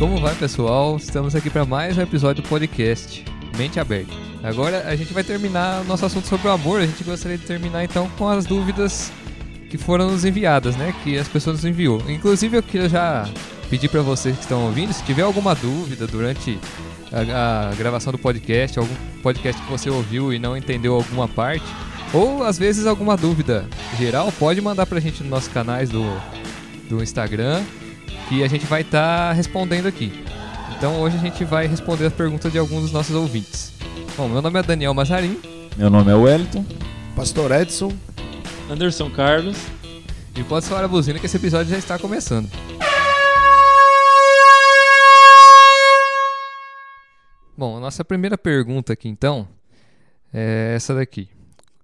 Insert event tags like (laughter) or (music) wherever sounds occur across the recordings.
Como vai, pessoal? Estamos aqui para mais um episódio do podcast Mente Aberta. Agora a gente vai terminar o nosso assunto sobre o amor. A gente gostaria de terminar então com as dúvidas que foram nos enviadas, né? Que as pessoas nos enviou. Inclusive eu queria já pedir para vocês que estão ouvindo, se tiver alguma dúvida durante a, a, gravação do podcast, algum podcast que você ouviu e não entendeu alguma parte, ou às vezes alguma dúvida geral, pode mandar pra gente nos nossos canais do, do Instagram, que a gente vai estar tá respondendo aqui. Então hoje a gente vai responder as perguntas de alguns dos nossos ouvintes. Bom, meu nome é Daniel Mazarim. Meu nome é Wellington. Pastor Edson. Anderson Carlos. E pode soar a buzina que esse episódio já está começando. Bom, a nossa primeira pergunta aqui então é essa daqui.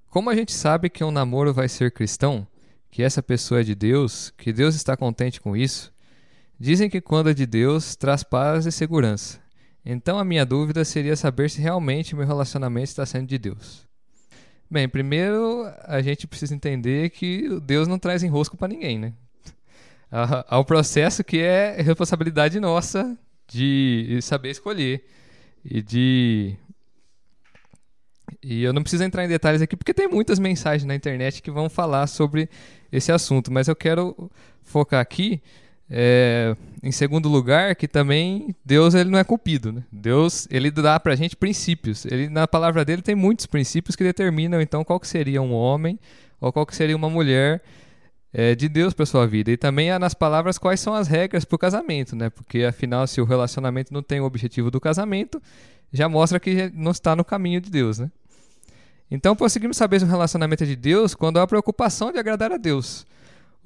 Como a gente sabe que um namoro vai ser cristão, que essa pessoa é de Deus, que Deus está contente com isso, dizem que quando é de Deus traz paz e segurança. Então a minha dúvida seria saber se realmente meu relacionamento está sendo de Deus. Bem, primeiro a gente precisa entender que Deus não traz enrosco para ninguém, né? (laughs) Há um processo que é responsabilidade nossa de saber escolher e de e eu não preciso entrar em detalhes aqui porque tem muitas mensagens na internet que vão falar sobre esse assunto, mas eu quero focar aqui é, em segundo lugar que também Deus ele não é culpido, né? Deus ele dá para a gente princípios. Ele na palavra dele tem muitos princípios que determinam então qual que seria um homem ou qual que seria uma mulher é, de Deus para sua vida. E também nas palavras quais são as regras para o casamento, né? Porque afinal, se o relacionamento não tem o objetivo do casamento, já mostra que não está no caminho de Deus, né? Então conseguimos saber se o relacionamento é de Deus quando há a preocupação de agradar a Deus.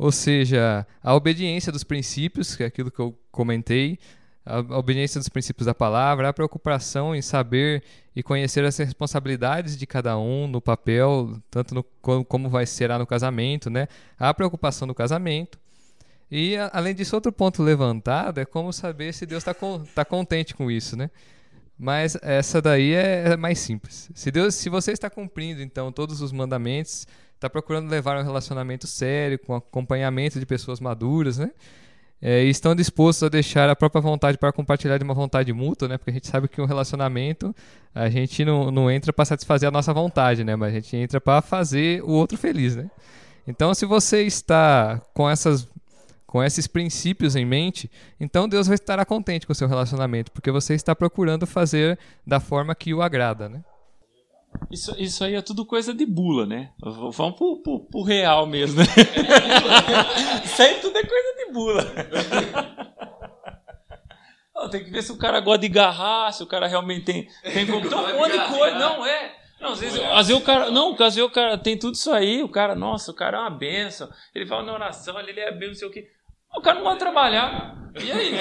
Ou seja, a obediência dos princípios, que é aquilo que eu comentei, a obediência dos princípios da palavra, a preocupação em saber e conhecer as responsabilidades de cada um no papel, tanto no, como vai ser no casamento, né? A preocupação do casamento. E, além disso, outro ponto levantado é como saber se Deus está tá contente com isso, né? Mas essa daí é, é mais simples. Se Deus, se você está cumprindo então todos os mandamentos, está procurando levar um relacionamento sério, com acompanhamento de pessoas maduras, né? É, e estão dispostos a deixar a própria vontade para compartilhar de uma vontade mútua, né? Porque a gente sabe que um relacionamento a gente não, não entra para satisfazer a nossa vontade, né? Mas a gente entra para fazer o outro feliz, né? Então, se você está com essas com esses princípios em mente, então Deus vai estar contente com o seu relacionamento, porque você está procurando fazer da forma que o agrada, né? Isso, isso aí é tudo coisa de bula, né? Vamos pro, pro, pro real mesmo, né? (laughs) isso aí tudo é coisa de bula. (laughs) tem que ver se o cara gosta de garrar, se o cara realmente tem. Tem, um monte de coisa. Não, é. Não, às vezes, às vezes o cara. Não, às vezes o cara tem tudo isso aí, o cara, nossa, o cara é uma benção. Ele fala na oração, ele é bem, não sei o quê. O cara não vai trabalhar. E aí?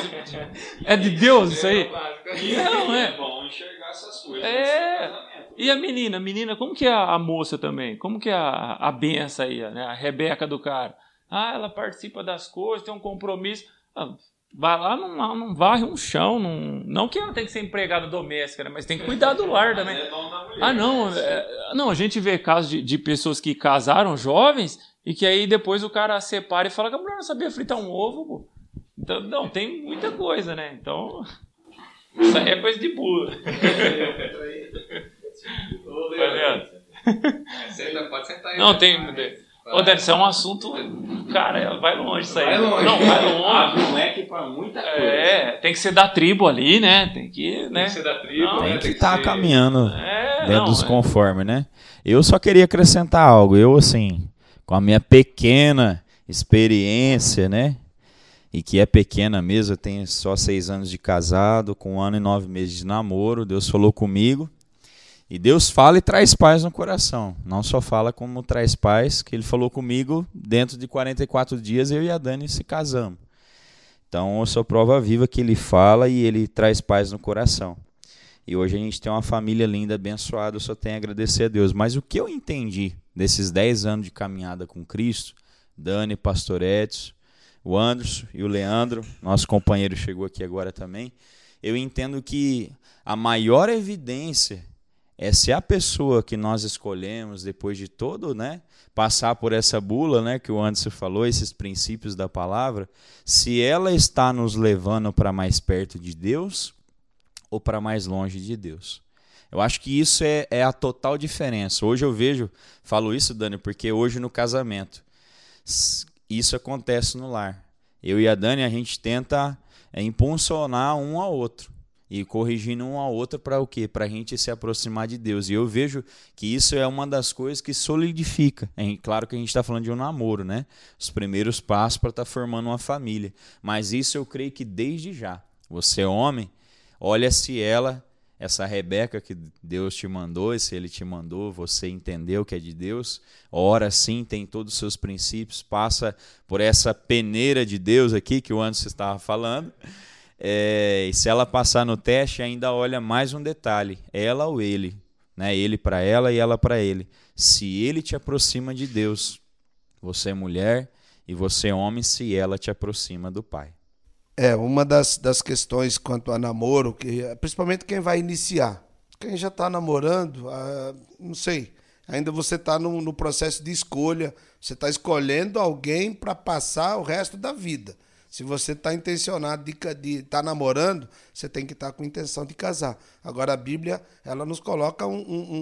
(laughs) É de Deus isso aí? Não, é. É bom enxergar essas coisas. É. E a menina? A menina, como que é a moça também? Como que é a, a benção aí, né? A Rebeca do cara? Ah, ela participa das coisas, tem um compromisso. Ah, vai lá, não, não varre um chão. Não, não que ela tem que ser empregada doméstica, né? mas tem que cuidar do lar também. É ah, não. É, não, a gente vê casos de, de pessoas que casaram jovens e que aí depois o cara separa e fala que a mulher não sabia fritar um ovo, pô. Então, não, tem muita coisa, né? Então, isso aí é coisa de burro. (laughs) pode sentar aí. Não, tem. Ô, deve ser um assunto. Cara, vai longe isso aí. Vai longe. Não, vai longe. Abre um leque pra muita coisa. É, tem que ser da tribo ali, né? Tem que. Né? Tem que ser da tribo. Não, tem que estar tá caminhando é, dentro não, dos é. conformes, né? Eu só queria acrescentar algo. Eu, assim, com a minha pequena experiência, né? E que é pequena mesmo, eu tenho só seis anos de casado, com um ano e nove meses de namoro. Deus falou comigo. E Deus fala e traz paz no coração. Não só fala como traz paz, que Ele falou comigo dentro de 44 dias, eu e a Dani se casamos. Então eu sou prova viva que Ele fala e Ele traz paz no coração. E hoje a gente tem uma família linda, abençoada, eu só tenho a agradecer a Deus. Mas o que eu entendi desses 10 anos de caminhada com Cristo, Dani, Pastor Edson, o Anderson e o Leandro, nosso companheiro chegou aqui agora também, eu entendo que a maior evidência é se a pessoa que nós escolhemos depois de todo, né, passar por essa bula, né, que o Anderson falou, esses princípios da palavra, se ela está nos levando para mais perto de Deus ou para mais longe de Deus. Eu acho que isso é, é, a total diferença. Hoje eu vejo, falo isso, Dani, porque hoje no casamento, isso acontece no lar. Eu e a Dani, a gente tenta é, impulsionar um ao outro e corrigindo um ao outro para o quê? Para a gente se aproximar de Deus. E eu vejo que isso é uma das coisas que solidifica. É claro que a gente está falando de um namoro, né? Os primeiros passos para estar tá formando uma família. Mas isso eu creio que desde já. Você, homem, olha se ela essa Rebeca que Deus te mandou, e se Ele te mandou, você entendeu que é de Deus, ora sim, tem todos os seus princípios, passa por essa peneira de Deus aqui que o Anderson estava falando. É, e se ela passar no teste, ainda olha mais um detalhe: ela ou ele. Né? Ele para ela e ela para ele. Se ele te aproxima de Deus, você é mulher, e você é homem, se ela te aproxima do Pai. É, uma das, das questões quanto a namoro, que, principalmente quem vai iniciar. Quem já está namorando, ah, não sei, ainda você está no, no, processo de escolha, você está escolhendo alguém para passar o resto da vida. Se você está intencionado de estar tá namorando, você tem que estar tá com intenção de casar. Agora, a Bíblia, ela nos coloca um, um,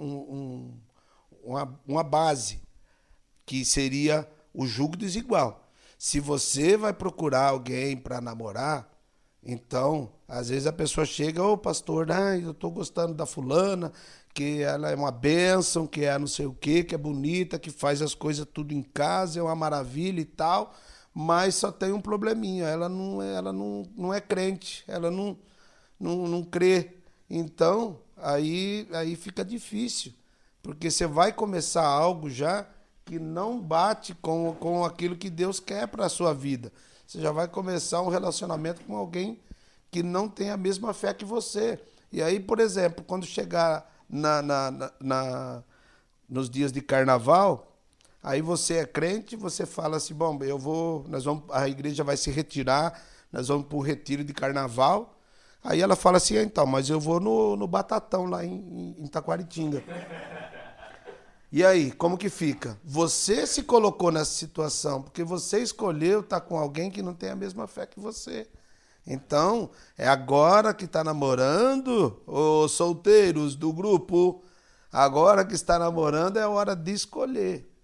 um, uma, uma base, que seria o jugo desigual. Se você vai procurar alguém para namorar, então, às vezes a pessoa chega, ô oh, pastor, ah, eu tô gostando da fulana, que ela é uma bênção, que é não sei o quê, que é bonita, que faz as coisas tudo em casa, é uma maravilha e tal, mas só tem um probleminha, ela não, ela não, não é crente, ela não, não, não crê. Então, aí, aí fica difícil, porque você vai começar algo já que não bate com, com aquilo que Deus quer para a sua vida. Você já vai começar um relacionamento com alguém que não tem a mesma fé que você. E aí, por exemplo, quando chegar na, na, na, na nos dias de carnaval, aí você é crente, você fala assim, bom, eu vou, nós vamos, a igreja vai se retirar, nós vamos para o retiro de carnaval. Aí ela fala assim, ah, então, mas eu vou no, no Batatão lá em, em Taquaritinga. E aí, como que fica? Você se colocou nessa situação porque você escolheu estar com alguém que não tem a mesma fé que você. Então, é agora que está namorando, os solteiros do grupo, agora que está namorando é hora de escolher.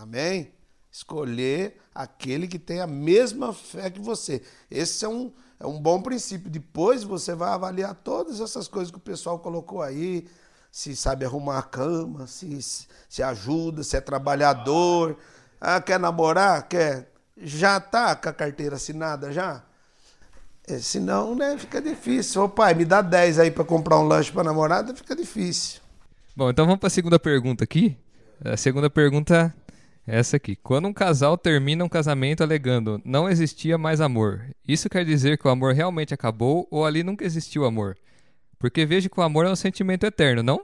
Amém? Escolher aquele que tem a mesma fé que você. Esse é um, é um bom princípio. Depois você vai avaliar todas essas coisas que o pessoal colocou aí, se sabe arrumar a cama, se, se ajuda, se é trabalhador. Ah, quer namorar? Quer? Já tá com a carteira assinada já? É, senão, né, fica difícil. Ô pai, me dá 10 aí para comprar um lanche para namorada, fica difícil. Bom, então vamos para a segunda pergunta aqui. A segunda pergunta essa aqui. Quando um casal termina um casamento alegando não existia mais amor, isso quer dizer que o amor realmente acabou ou ali nunca existiu amor? Porque vejo que o amor é um sentimento eterno, não?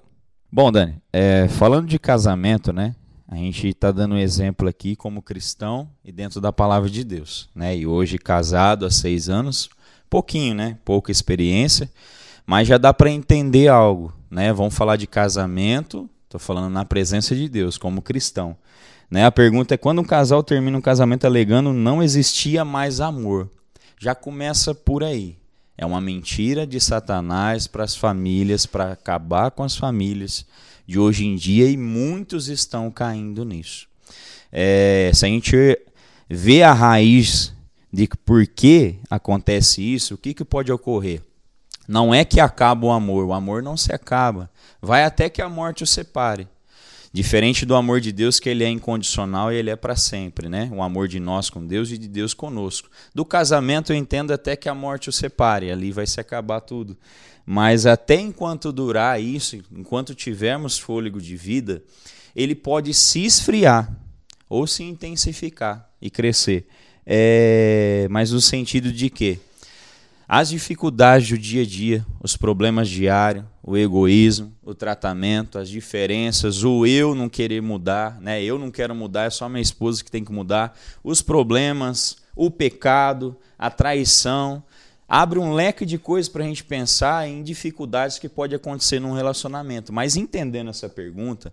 Bom, Dani, é, falando de casamento, né? A gente está dando um exemplo aqui como cristão e dentro da palavra de Deus, né? E hoje casado há seis anos, pouquinho, né? Pouca experiência, mas já dá para entender algo, né? Vamos falar de casamento, estou falando na presença de Deus como cristão. Né? A pergunta é quando um casal termina um casamento alegando não existia mais amor. Já começa por aí. É uma mentira de Satanás para as famílias, para acabar com as famílias de hoje em dia e muitos estão caindo nisso. É, se a gente vê a raiz de por que acontece isso, o que, que pode ocorrer? Não é que acaba o amor, o amor não se acaba. Vai até que a morte o separe. Diferente do amor de Deus, que ele é incondicional e ele é para sempre, né? O amor de nós com Deus e de Deus conosco. Do casamento eu entendo até que a morte o separe, ali vai se acabar tudo. Mas até enquanto durar isso, enquanto tivermos fôlego de vida, ele pode se esfriar ou se intensificar e crescer. É... Mas no sentido de que as dificuldades do dia a dia, os problemas diários, o egoísmo, o tratamento, as diferenças, o eu não querer mudar, né? Eu não quero mudar, é só minha esposa que tem que mudar, os problemas, o pecado, a traição, abre um leque de coisas para a gente pensar em dificuldades que pode acontecer num relacionamento. Mas entendendo essa pergunta,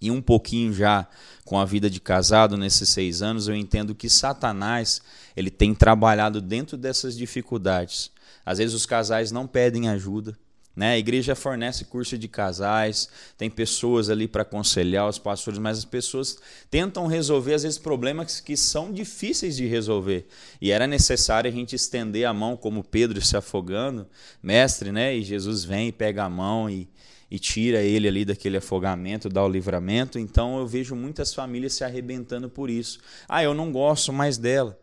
e um pouquinho já com a vida de casado nesses seis anos, eu entendo que Satanás ele tem trabalhado dentro dessas dificuldades. Às vezes os casais não pedem ajuda, né? A igreja fornece curso de casais, tem pessoas ali para aconselhar os pastores, mas as pessoas tentam resolver, às vezes, problemas que são difíceis de resolver. E era necessário a gente estender a mão, como Pedro se afogando, mestre, né? E Jesus vem e pega a mão e, e tira ele ali daquele afogamento, dá o livramento. Então eu vejo muitas famílias se arrebentando por isso. Ah, eu não gosto mais dela.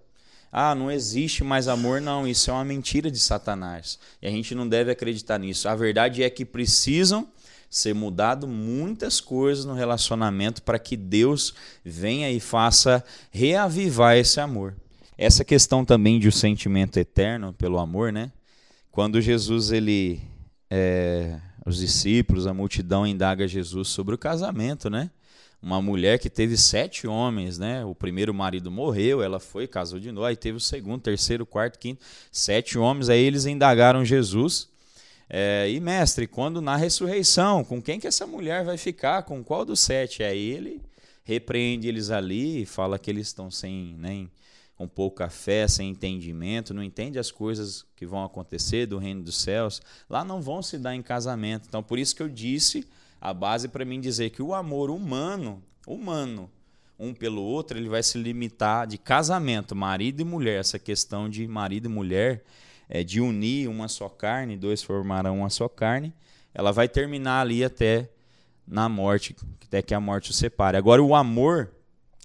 Ah, não existe mais amor, não. Isso é uma mentira de Satanás. E a gente não deve acreditar nisso. A verdade é que precisam ser mudado muitas coisas no relacionamento para que Deus venha e faça reavivar esse amor. Essa questão também de o um sentimento eterno pelo amor, né? Quando Jesus ele é, os discípulos, a multidão indaga Jesus sobre o casamento, né? uma mulher que teve sete homens, né? O primeiro marido morreu, ela foi, casou de novo, aí teve o segundo, terceiro, quarto, quinto, sete homens. Aí eles indagaram Jesus. É, e mestre, quando na ressurreição, com quem que essa mulher vai ficar? Com qual dos sete? Aí ele repreende eles ali e fala que eles estão sem nem com pouca fé, sem entendimento, não entende as coisas que vão acontecer do reino dos céus. Lá não vão se dar em casamento. Então, por isso que eu disse a base para mim dizer que o amor humano, humano, um pelo outro, ele vai se limitar de casamento, marido e mulher, essa questão de marido e mulher, é, de unir uma só carne, dois formarão uma só carne, ela vai terminar ali até na morte, até que a morte o separe. Agora, o amor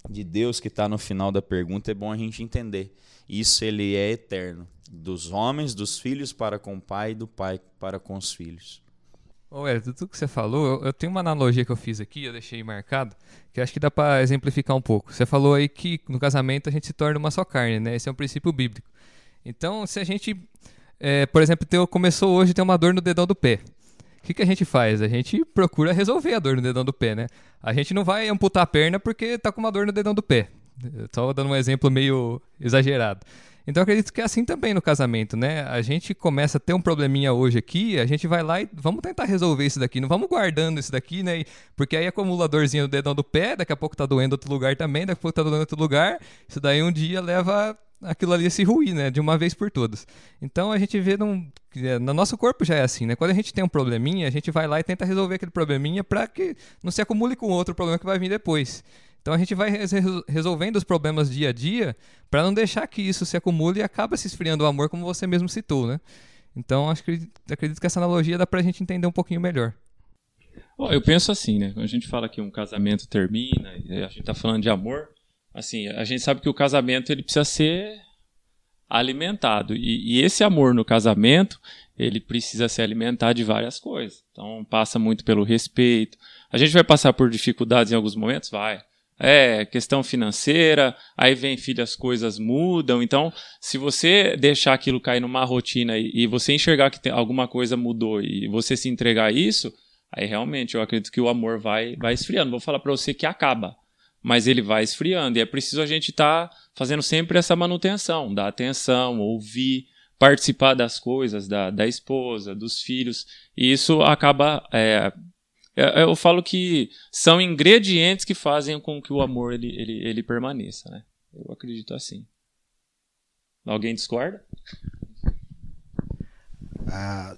de Deus que está no final da pergunta é bom a gente entender. Isso ele é eterno, dos homens, dos filhos para com o pai e do pai para com os filhos. Ô, Hélio, tudo que você falou, eu, eu, tenho uma analogia que eu fiz aqui, eu deixei marcado, que acho que dá para exemplificar um pouco. Você falou aí que no casamento a gente se torna uma só carne, né? Esse é um princípio bíblico. Então, se a gente, é, por exemplo, ter, começou hoje a ter uma dor no dedão do pé, que, que a gente faz? A gente procura resolver a dor no dedão do pé, né? A gente não vai amputar a perna porque tá com uma dor no dedão do pé. Só dando um exemplo meio exagerado. Então acredito que é assim também no casamento, né? A gente começa a ter um probleminha hoje aqui, a gente vai lá e vamos tentar resolver isso daqui, não vamos guardando isso daqui, né? Porque aí acumula a dorzinha no dedão do pé, daqui a pouco tá doendo outro lugar também, daqui a pouco tá doendo outro lugar. Isso daí um dia leva aquilo ali se ruir, né? De uma vez por todas. Então a gente vê num, no nosso corpo já é assim, né? Quando a gente tem um probleminha, a gente vai lá e tenta resolver aquele probleminha para que não se acumule com outro problema que vai vir depois. Então a gente vai resolvendo os problemas dia a dia para não deixar que isso se acumule e acaba se esfriando o amor, como você mesmo citou, né? Então acho que acredito que essa analogia dá para a gente entender um pouquinho melhor. eu penso assim, né? Quando a gente fala que um casamento termina, a gente está falando de amor, assim, a gente sabe que o casamento ele precisa ser alimentado e, e esse amor no casamento ele precisa se alimentar de várias coisas. Então passa muito pelo respeito. A gente vai passar por dificuldades em alguns momentos, vai é questão financeira, aí vem filho, as coisas mudam. Então, se você deixar aquilo cair numa rotina e, e você enxergar que tem, alguma coisa mudou e você se entregar a isso, aí realmente eu acredito que o amor vai, vai esfriando. Vou falar para você que acaba, mas ele vai esfriando e é preciso a gente estar tá fazendo sempre essa manutenção, dar atenção, ouvir, participar das coisas da, da esposa, dos filhos. E isso acaba é, é, é, eu falo que são ingredientes que fazem com que o amor ele, ele, ele permaneça, né? Eu acredito assim. Alguém discorda? Ah,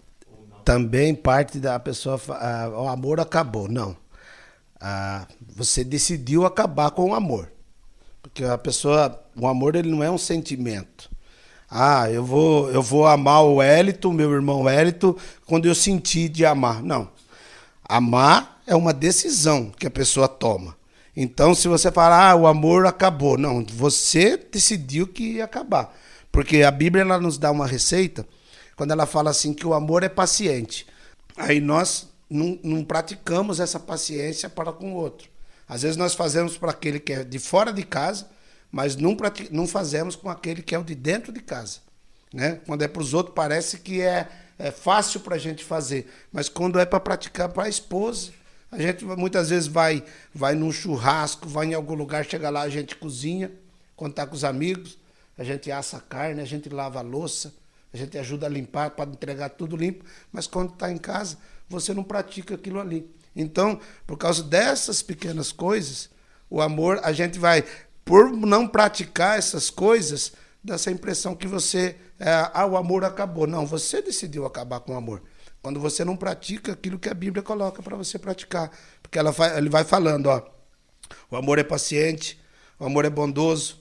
também parte da pessoa ah, o amor acabou não ah, você decidiu acabar com o amor porque a pessoa o amor ele não é um sentimento ah eu vou eu vou amar o Hélito meu irmão Hélito quando eu sentir de amar não Amar é uma decisão que a pessoa toma. Então, se você falar, ah, o amor acabou. Não, você decidiu que ia acabar. Porque a Bíblia ela nos dá uma receita quando ela fala assim que o amor é paciente. Aí nós não, não praticamos essa paciência para com o outro. Às vezes nós fazemos para aquele que é de fora de casa, mas não, não fazemos com aquele que é o de dentro de casa. Né? Quando é para os outros, parece que é é fácil para a gente fazer, mas quando é para praticar para a esposa, a gente muitas vezes vai, vai num churrasco, vai em algum lugar, chega lá, a gente cozinha, quando está com os amigos, a gente assa a carne, a gente lava a louça, a gente ajuda a limpar, para entregar tudo limpo, mas quando está em casa, você não pratica aquilo ali. Então, por causa dessas pequenas coisas, o amor, a gente vai, por não praticar essas coisas, dá essa impressão que você, é, ah, o amor acabou. Não, você decidiu acabar com o amor. Quando você não pratica aquilo que a Bíblia coloca para você praticar. Porque ela vai, ele vai falando, ó, o amor é paciente, o amor é bondoso,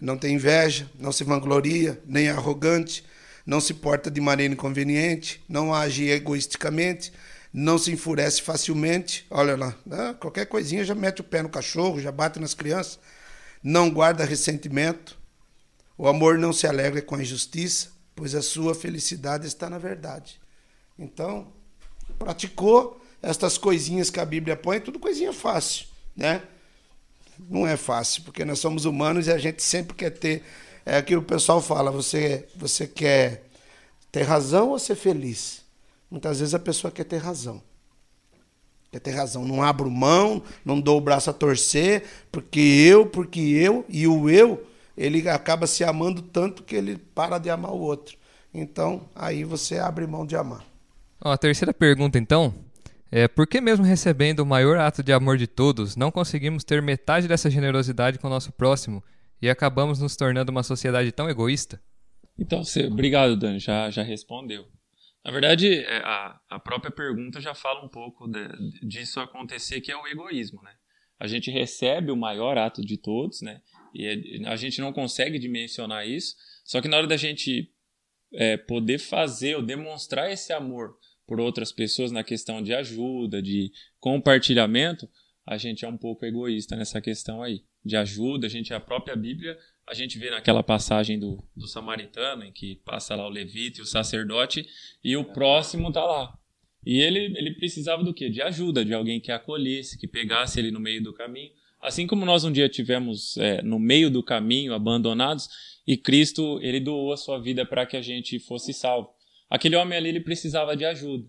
não tem inveja, não se vangloria, nem é arrogante, não se porta de maneira inconveniente, não age egoisticamente, não se enfurece facilmente. Olha lá, né? qualquer coisinha já mete o pé no cachorro, já bate nas crianças. Não guarda ressentimento. O amor não se alegra com a injustiça, pois a sua felicidade está na verdade. Então, praticou estas coisinhas que a Bíblia põe, tudo coisinha fácil, né? Não é fácil, porque nós somos humanos e a gente sempre quer ter é aquilo que o pessoal fala, você, você quer ter razão ou ser feliz? Muitas vezes a pessoa quer ter razão. Quer ter razão. Não abro mão, não dou o braço a torcer, porque eu, porque eu, e o eu, ele acaba se amando tanto que ele para de amar o outro. Então, aí você abre mão de amar. Ó, a terceira pergunta, então, é por que mesmo recebendo o maior ato de amor de todos, não conseguimos ter metade dessa generosidade com o nosso próximo e acabamos nos tornando uma sociedade tão egoísta? Então, você, obrigado, Dan, já, já respondeu. Na verdade, é, a, a própria pergunta já fala um pouco de, disso acontecer, que é o egoísmo, né? A gente recebe o maior ato de todos, né? E a gente não consegue dimensionar isso, só que na hora da gente é, poder fazer ou demonstrar esse amor por outras pessoas na questão de ajuda, de compartilhamento, a gente é um pouco egoísta nessa questão aí de ajuda. A gente, a própria Bíblia, a gente vê naquela passagem do, do samaritano, em que passa lá o levita e o sacerdote, e o próximo está lá. E ele, ele precisava do quê? De ajuda, de alguém que acolhesse, que pegasse ele no meio do caminho. Assim como nós um dia tivemos é, no meio do caminho, abandonados, e Cristo, ele doou a sua vida para que a gente fosse salvo. Aquele homem ali, ele precisava de ajuda.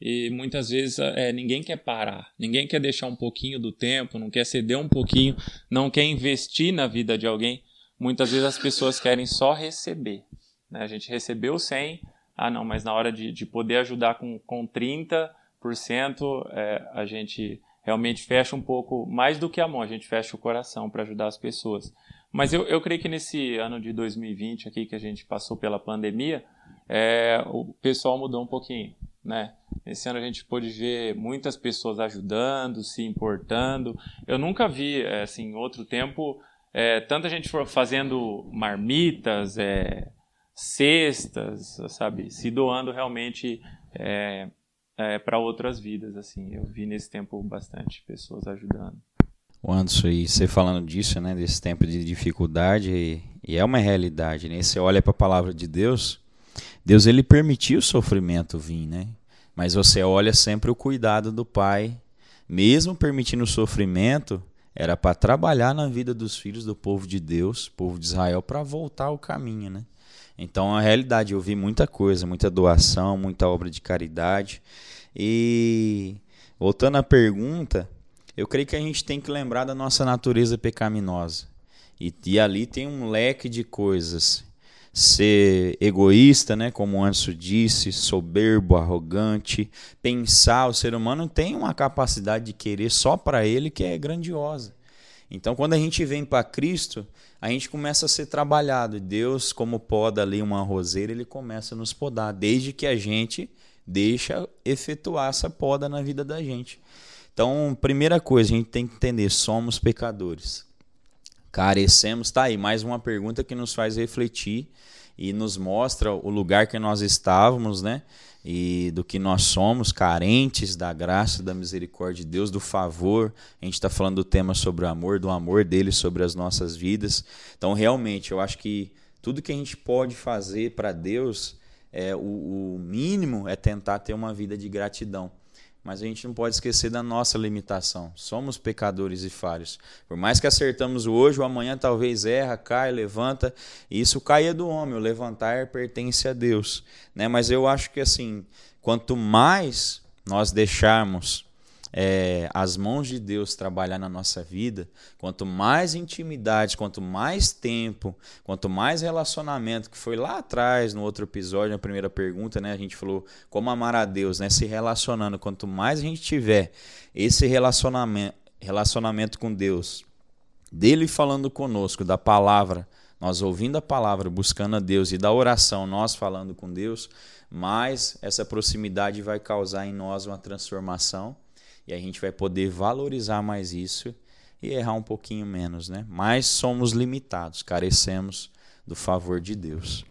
E muitas vezes é, ninguém quer parar, ninguém quer deixar um pouquinho do tempo, não quer ceder um pouquinho, não quer investir na vida de alguém. Muitas vezes as pessoas querem só receber. Né? A gente recebeu 100, ah não, mas na hora de, de poder ajudar com, com 30%, é, a gente realmente fecha um pouco, mais do que a mão, a gente fecha o coração para ajudar as pessoas. Mas eu, eu creio que nesse ano de 2020 aqui, que a gente passou pela pandemia, é, o pessoal mudou um pouquinho, né? Esse ano a gente pôde ver muitas pessoas ajudando, se importando. Eu nunca vi, é, assim, em outro tempo, é, tanta gente fazendo marmitas, é, cestas, sabe? Se doando realmente é, é, para outras vidas, assim. Eu vi nesse tempo bastante pessoas ajudando. Anderson, e você falando disso, né, desse tempo de dificuldade, e, e é uma realidade, né? Você olha para a palavra de Deus, Deus ele permitiu o sofrimento vir, né? Mas você olha sempre o cuidado do pai, mesmo permitindo o sofrimento, era para trabalhar na vida dos filhos do povo de Deus, povo de Israel, para voltar ao caminho, né? Então, a realidade, eu vi muita coisa, muita doação, muita obra de caridade. E voltando à pergunta, eu creio que a gente tem que lembrar da nossa natureza pecaminosa. E, e ali tem um leque de coisas ser egoísta, né, como o Anderson disse, soberbo, arrogante, pensar, o ser humano tem uma capacidade de querer só para ele que é grandiosa. Então, quando a gente vem para Cristo, a gente começa a ser trabalhado. Deus, como poda ali uma roseira, ele começa a nos podar, desde que a gente deixa efetuar essa poda na vida da gente. Então, primeira coisa, a gente tem que entender, somos pecadores. Carecemos, tá aí mais uma pergunta que nos faz refletir e nos mostra o lugar que nós estávamos, né? E do que nós somos, carentes da graça, da misericórdia de Deus, do favor. A gente está falando do tema sobre o amor, do amor dele sobre as nossas vidas. Então, realmente, eu acho que tudo que a gente pode fazer para Deus, é, o, o mínimo é tentar ter uma vida de gratidão mas a gente não pode esquecer da nossa limitação. Somos pecadores e falhos. Por mais que acertamos hoje, o amanhã talvez erra, cai, levanta. Isso caia do homem, o levantar pertence a Deus. Né? Mas eu acho que assim, quanto mais nós deixarmos é, as mãos de Deus trabalhar na nossa vida, quanto mais intimidade, quanto mais tempo, quanto mais relacionamento, que foi lá atrás, no outro episódio, na primeira pergunta, né, a gente falou como amar a Deus, né, se relacionando, quanto mais a gente tiver esse relacionamento, relacionamento com Deus, dele falando conosco, da palavra, nós ouvindo a palavra, buscando a Deus e da oração, nós falando com Deus, mais essa proximidade vai causar em nós uma transformação e a gente vai poder valorizar mais isso e errar um pouquinho menos, né? Mas somos limitados, carecemos do favor de Deus.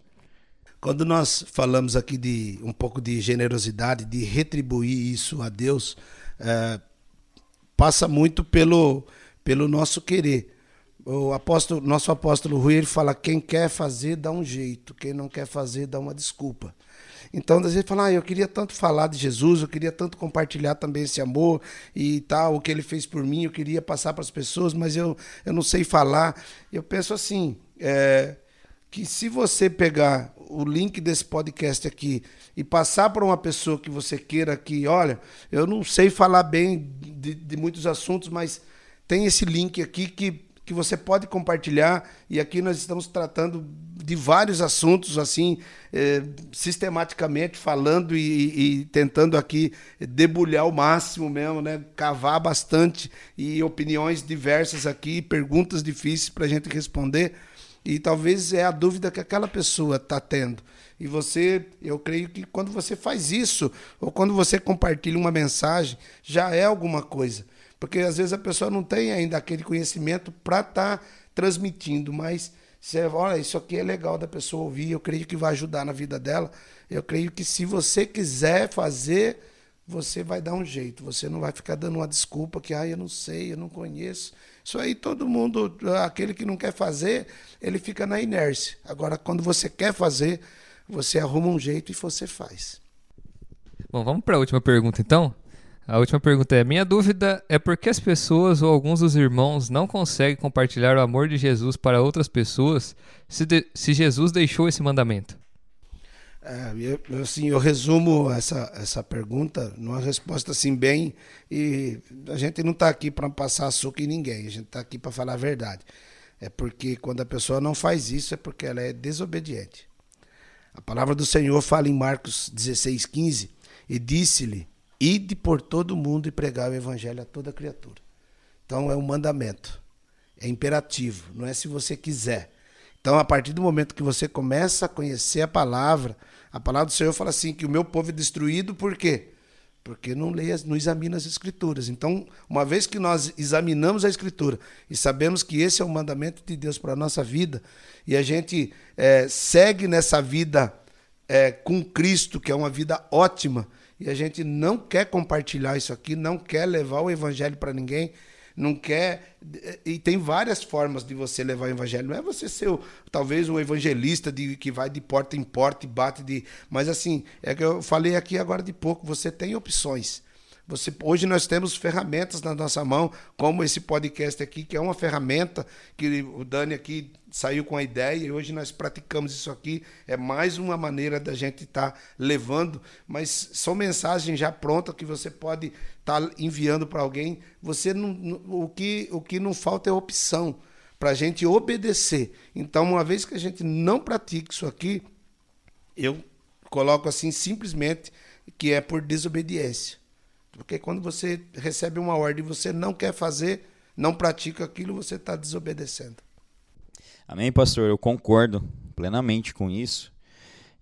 Quando nós falamos aqui de um pouco de generosidade, de retribuir isso a Deus, é, passa muito pelo, pelo nosso querer. O apóstolo, nosso apóstolo Rui ele fala: quem quer fazer dá um jeito, quem não quer fazer dá uma desculpa. Então, às vezes, fala, ah, eu queria tanto falar de Jesus, eu queria tanto compartilhar também esse amor e tal, o que ele fez por mim, eu queria passar para as pessoas, mas eu, eu não sei falar. Eu penso assim, é, que se você pegar o link desse podcast aqui e passar para uma pessoa que você queira que, olha, eu não sei falar bem de, de muitos assuntos, mas tem esse link aqui que, que você pode compartilhar e aqui nós estamos tratando de vários assuntos, assim, é, sistematicamente falando e, e, tentando aqui debulhar o máximo mesmo, né? Cavar bastante e opiniões diversas aqui, perguntas difíceis para a gente responder. E talvez é a dúvida que aquela pessoa está tendo. E você, eu creio que quando você faz isso, ou quando você compartilha uma mensagem, já é alguma coisa. Porque às vezes a pessoa não tem ainda aquele conhecimento para estar tá transmitindo, mas você, olha, isso aqui é legal da pessoa ouvir, eu creio que vai ajudar na vida dela. Eu creio que se você quiser fazer, você vai dar um jeito. Você não vai ficar dando uma desculpa que, ah, eu não sei, eu não conheço. Isso aí todo mundo, aquele que não quer fazer, ele fica na inércia. Agora, quando você quer fazer, você arruma um jeito e você faz. Bom, vamos para a última pergunta então. A última pergunta é: Minha dúvida é por que as pessoas ou alguns dos irmãos não conseguem compartilhar o amor de Jesus para outras pessoas se, de, se Jesus deixou esse mandamento? É, eu, assim, eu resumo essa, essa pergunta numa resposta assim bem e a gente não está aqui para passar açúcar em ninguém, a gente está aqui para falar a verdade. É porque quando a pessoa não faz isso é porque ela é desobediente. A palavra do Senhor fala em Marcos 16:15 e disse-lhe Ide por todo mundo e pregar o evangelho a toda criatura. Então é um mandamento. É imperativo, não é se você quiser. Então, a partir do momento que você começa a conhecer a palavra, a palavra do Senhor fala assim: que o meu povo é destruído por quê? Porque não lê, não examina as escrituras. Então, uma vez que nós examinamos a escritura e sabemos que esse é o mandamento de Deus para a nossa vida, e a gente é, segue nessa vida é, com Cristo, que é uma vida ótima, e a gente não quer compartilhar isso aqui, não quer levar o evangelho para ninguém, não quer. E tem várias formas de você levar o evangelho. Não é você ser talvez um evangelista de, que vai de porta em porta e bate de. Mas assim, é que eu falei aqui agora de pouco, você tem opções. Você, hoje nós temos ferramentas na nossa mão, como esse podcast aqui, que é uma ferramenta que o Dani aqui saiu com a ideia e hoje nós praticamos isso aqui. É mais uma maneira da gente estar tá levando, mas são mensagens já prontas que você pode estar tá enviando para alguém. Você não, o, que, o que não falta é opção para a gente obedecer. Então, uma vez que a gente não pratica isso aqui, eu coloco assim simplesmente que é por desobediência. Porque quando você recebe uma ordem e você não quer fazer, não pratica aquilo, você está desobedecendo. Amém, pastor? Eu concordo plenamente com isso.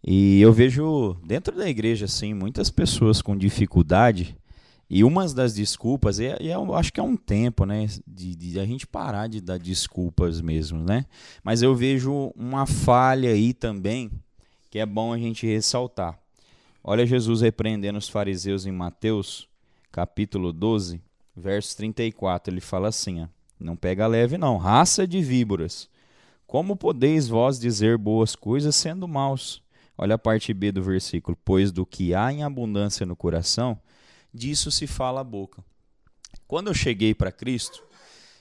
E eu vejo dentro da igreja, assim, muitas pessoas com dificuldade. E uma das desculpas, e, eu acho que é um tempo, né, de, de, a gente parar de dar desculpas mesmo, né? Mas eu vejo uma falha aí também que é bom a gente ressaltar. Olha Jesus repreendendo os fariseus em Mateus capítulo 12, verso 34, ele fala assim: ó, Não pega leve, não, raça de víboras. Como podeis vós dizer boas coisas sendo maus? Olha a parte B do versículo: Pois do que há em abundância no coração, disso se fala a boca. Quando eu cheguei para Cristo,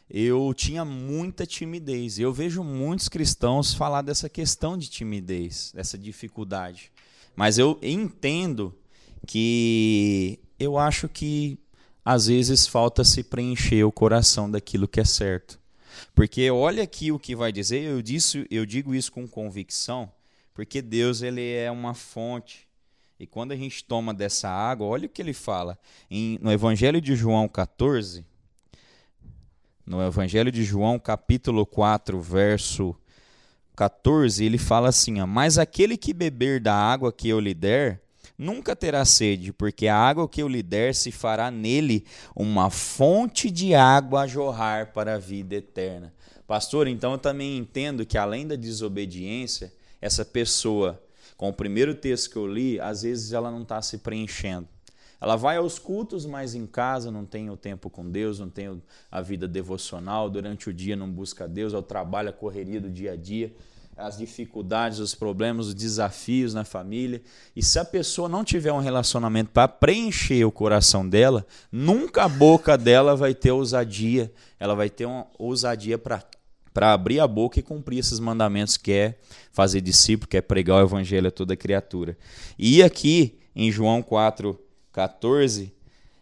eu tinha muita timidez. Eu vejo muitos cristãos falar dessa questão de timidez, dessa dificuldade. Mas eu entendo que eu acho que às vezes falta se preencher o coração daquilo que é certo. Porque olha aqui o que vai dizer, eu, disse, eu digo isso com convicção, porque Deus ele é uma fonte. E quando a gente toma dessa água, olha o que ele fala. Em, no Evangelho de João 14, no Evangelho de João, capítulo 4, verso 14, ele fala assim: ó, Mas aquele que beber da água que eu lhe der, nunca terá sede, porque a água que eu lhe der se fará nele uma fonte de água a jorrar para a vida eterna. Pastor, então eu também entendo que além da desobediência, essa pessoa, com o primeiro texto que eu li, às vezes ela não está se preenchendo. Ela vai aos cultos, mas em casa não tem o tempo com Deus, não tem a vida devocional, durante o dia não busca Deus, é o trabalho, a correria do dia a dia as dificuldades, os problemas, os desafios na família. E se a pessoa não tiver um relacionamento para preencher o coração dela, nunca a boca dela vai ter ousadia. Ela vai ter uma ousadia para para abrir a boca e cumprir esses mandamentos que é fazer discípulo, que é pregar o evangelho a toda criatura. E aqui em João 4:14,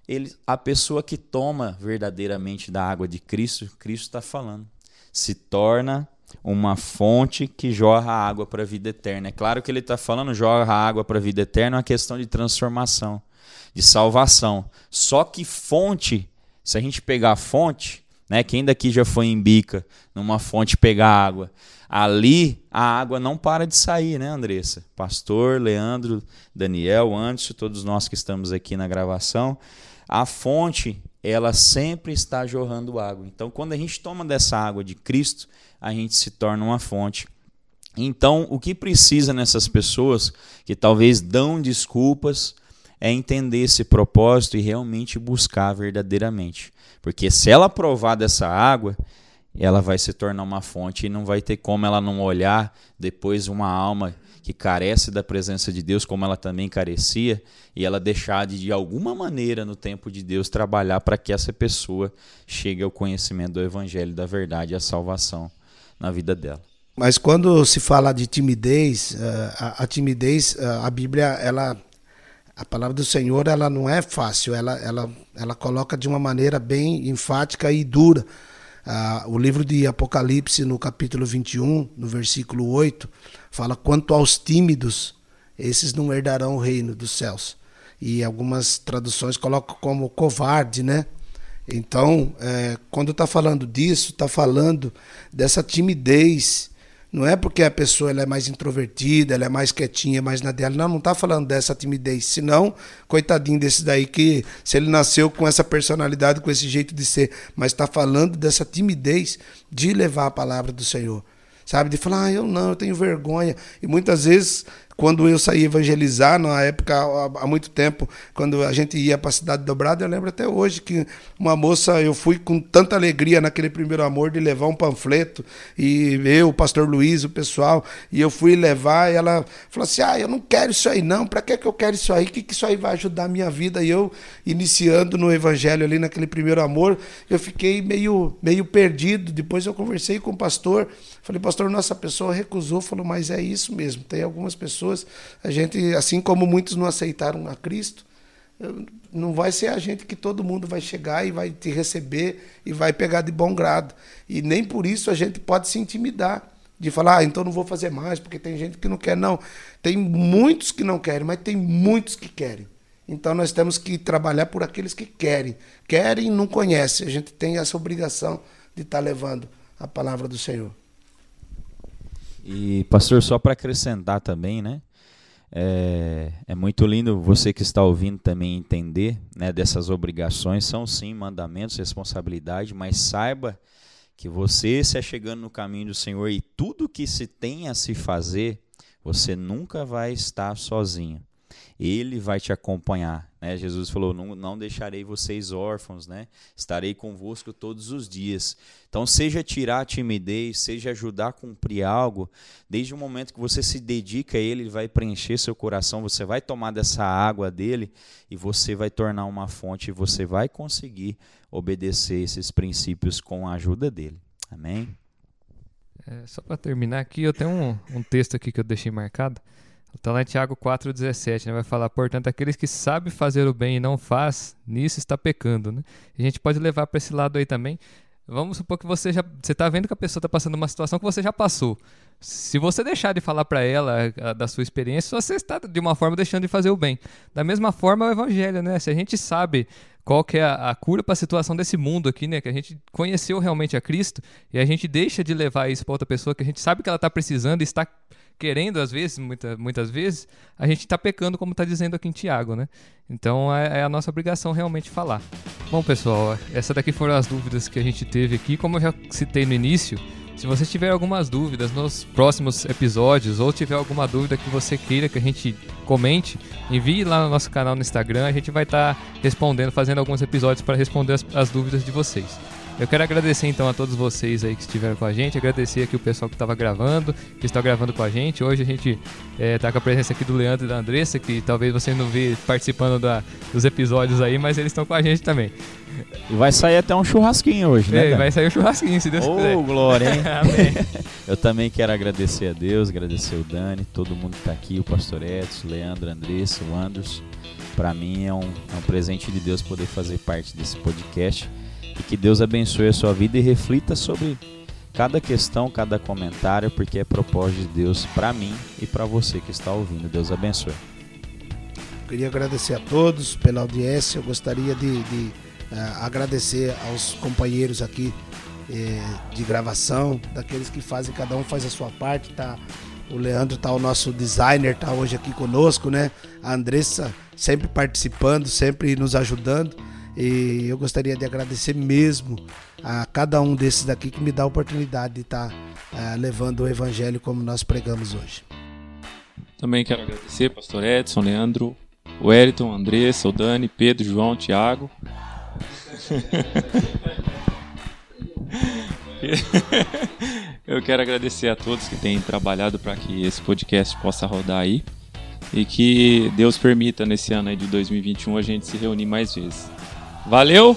ele, a pessoa que toma verdadeiramente da água de Cristo, Cristo está falando, se torna uma fonte que jorra água para a vida eterna. É claro que ele está falando jorra água para a vida eterna, é uma questão de transformação, de salvação. Só que fonte, se a gente pegar a fonte, né, quem daqui já foi em bica numa fonte pegar água, ali a água não para de sair, né, Andressa? Pastor, Leandro, Daniel, Anderson, todos nós que estamos aqui na gravação, a fonte ela sempre está jorrando água. Então, quando a gente toma dessa água de Cristo, a gente se torna uma fonte. Então, o que precisa nessas pessoas que talvez dão desculpas é entender esse propósito e realmente buscar verdadeiramente. Porque se ela provar dessa água, ela vai se tornar uma fonte e não vai ter como ela não olhar depois uma alma que carece da presença de Deus, como ela também carecia, e ela deixar de, de alguma maneira, no tempo de Deus, trabalhar para que essa pessoa chegue ao conhecimento do Evangelho, da verdade e a salvação na vida dela. Mas quando se fala de timidez, eh, a, timidez, eh, a Bíblia, ela, a palavra do Senhor, ela não é fácil, ela, ela, ela coloca de uma maneira bem enfática e dura. Ah, o livro de Apocalipse, no capítulo 21, no versículo 8, fala: Quanto aos tímidos, esses não herdarão o reino dos céus. E algumas traduções colocam como covarde, né? Então, é, quando está falando disso, está falando dessa timidez. Não é porque a pessoa ela é mais introvertida, ela é mais quietinha, mais na dela. Não, não está falando dessa timidez. Senão, coitadinho desse daí que, se ele nasceu com essa personalidade, com esse jeito de ser, mas está falando dessa timidez de levar a palavra do Senhor sabe? De falar, ah, eu não, eu tenho vergonha. E muitas vezes quando eu saí evangelizar, na época, há muito tempo, quando a gente ia para a Cidade Dobrada, eu lembro até hoje que uma moça, eu fui com tanta alegria naquele primeiro amor de levar um panfleto, e eu, o pastor Luiz, o pessoal, e eu fui levar, e ela falou assim: ah, eu não quero isso aí não, para que, que eu quero isso aí? O que, que isso aí vai ajudar a minha vida? E eu, iniciando no evangelho ali naquele primeiro amor, eu fiquei meio, meio perdido. Depois eu conversei com o pastor, falei, pastor, nossa pessoa recusou, falou, mas é isso mesmo, tem algumas pessoas pessoas, a gente, assim como muitos não aceitaram a Cristo, não vai ser a gente que todo mundo vai chegar e vai te receber e vai pegar de bom grado. E nem por isso a gente pode se intimidar de falar, ah, então não vou fazer mais, porque tem gente que não quer. Não, tem muitos que não querem, mas tem muitos que querem. Então nós temos que trabalhar por aqueles que querem. Querem e não conhecem. A gente tem essa obrigação de estar levando a palavra do Senhor. E, pastor, só para acrescentar também, né? É, é, muito lindo você que está ouvindo também entender né, dessas obrigações. São sim mandamentos, responsabilidade, mas saiba que você se chegando no caminho do Senhor e tudo que se tem a se fazer, você nunca vai estar sozinho. Ele vai te acompanhar. Né? Jesus falou: não, não deixarei vocês órfãos, né? estarei convosco todos os dias. Então, seja tirar a timidez, seja ajudar a cumprir algo, desde o momento que você se dedica a Ele, Ele vai preencher seu coração, você vai tomar dessa água dele e você vai tornar uma fonte e você vai conseguir obedecer esses princípios com a ajuda dele. Amém? É, só para terminar aqui, eu tenho um, um texto aqui que eu deixei marcado. Está lá em Tiago 4,17, né? vai falar, portanto, aqueles que sabem fazer o bem e não faz, nisso está pecando. Né? a gente pode levar para esse lado aí também. Vamos supor que você já você está vendo que a pessoa está passando uma situação que você já passou. Se você deixar de falar para ela a, da sua experiência, você está de uma forma deixando de fazer o bem. Da mesma forma, o evangelho, né? Se a gente sabe qual que é a, a cura para a situação desse mundo aqui, né? Que a gente conheceu realmente a Cristo e a gente deixa de levar isso para outra pessoa que a gente sabe que ela está precisando e está querendo, às vezes, muita, muitas vezes, a gente está pecando, como está dizendo aqui em Tiago, né? Então é, é, a nossa obrigação realmente falar. Bom, pessoal, essa daqui foram as dúvidas que a gente teve aqui. Como eu já citei no início, se você tiver algumas dúvidas nos próximos episódios ou tiver alguma dúvida que você queira que a gente comente, envie lá no nosso canal no Instagram. A gente vai estar tá respondendo, fazendo alguns episódios para responder as, as dúvidas de vocês. Eu quero agradecer então a todos vocês aí que estiveram com a gente, agradecer aqui o pessoal que estava gravando, que está gravando com a gente. Hoje a gente está é, com a presença aqui do Leandro e da Andressa, que talvez você não vê participando da, dos episódios aí, mas eles estão com a gente também. E vai sair até um churrasquinho hoje, né? É, vai sair um churrasquinho, se Deus oh, quiser. Ô, glória, hein? (laughs) Amém. Eu também quero agradecer a Deus, agradecer o Dani, todo mundo que está aqui, o Pastor Edson, o Leandro, a Andressa, o Anderson. Para mim é um, é um presente de Deus poder fazer parte desse podcast e que Deus abençoe a sua vida e reflita sobre cada questão, cada comentário, porque é propósito de Deus para mim e para você que está ouvindo. Deus abençoe. Queria agradecer a todos pela audiência. Eu gostaria de, de uh, agradecer aos companheiros aqui uh, de gravação, daqueles que fazem, cada um faz a sua parte. Tá? O Leandro tá o nosso designer, tá hoje aqui conosco, né? A Andressa sempre participando, sempre nos ajudando. E eu gostaria de agradecer mesmo a cada um desses daqui que me dá a oportunidade de estar uh, levando o evangelho como nós pregamos hoje. Também quero agradecer pastor Edson, Leandro, o Eriton, Andressa, o Dani, Pedro, João, Tiago. (laughs) Eu quero agradecer a todos que têm trabalhado para que esse podcast possa rodar aí e que Deus permita nesse ano de 2021 a gente se reunir mais vezes. Valeu!